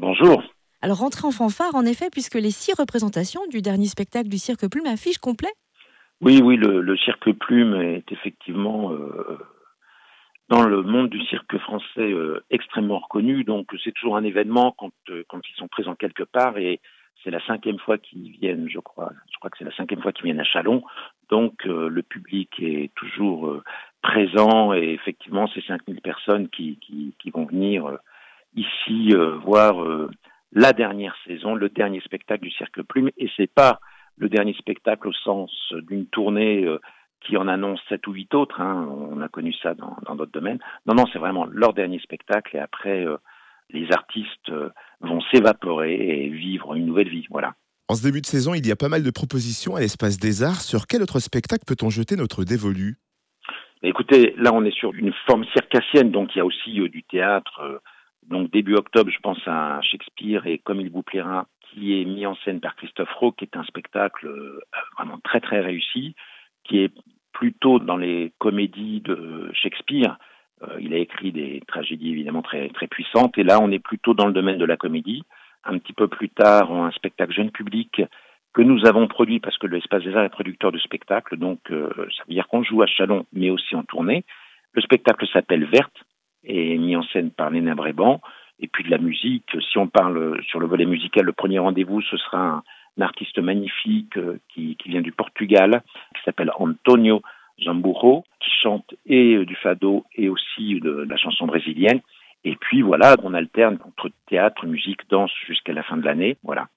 Bonjour. Alors rentrée en fanfare en effet puisque les six représentations du dernier spectacle du Cirque Plume affichent complet. Oui, oui, le, Cirque Plume est effectivement euh, dans le monde du cirque français euh, extrêmement reconnu. Donc c'est toujours un événement quand, euh, quand ils sont présents quelque part et c'est la cinquième fois qu'ils viennent, je crois. Je crois que c'est la cinquième fois qu'ils viennent à Chalon. Donc le public est toujours présent et effectivement c'est 5000 personnes qui, qui, qui, vont venir ici voir la dernière saison, le dernier spectacle du Cirque Plume et c'est pas le dernier spectacle au sens d'une tournée euh, qui en annonce sept ou huit autres. Hein. On a connu ça dans d'autres domaines. Non, non, c'est vraiment leur dernier spectacle et après, euh, les artistes euh, vont s'évaporer et vivre une nouvelle vie. Voilà. En ce début de saison, il y a pas mal de propositions à l'espace des arts. Sur quel autre spectacle peut-on jeter notre dévolu? Écoutez, là, on est sur une forme circassienne, donc il y a aussi du théâtre. Donc début octobre, je pense à Shakespeare et Comme il vous plaira, qui est mis en scène par Christophe Rowe, qui est un spectacle euh, vraiment très très réussi, qui est plutôt dans les comédies de Shakespeare. Euh, il a écrit des tragédies évidemment très très puissantes, et là on est plutôt dans le domaine de la comédie. Un petit peu plus tard, un spectacle jeune public que nous avons produit parce que l'Espace des Arts est producteur de spectacles, donc euh, ça veut dire qu'on joue à Chalon, mais aussi en tournée. Le spectacle s'appelle Verte et mis en scène par Léna Bréban et puis de la musique. Si on parle sur le volet musical, le premier rendez-vous, ce sera un, artiste magnifique euh, qui, qui, vient du Portugal, qui s'appelle Antonio Zamburro, qui chante et euh, du fado et aussi de, la chanson brésilienne. Et puis voilà, on alterne entre théâtre, musique, danse jusqu'à la fin de l'année. Voilà.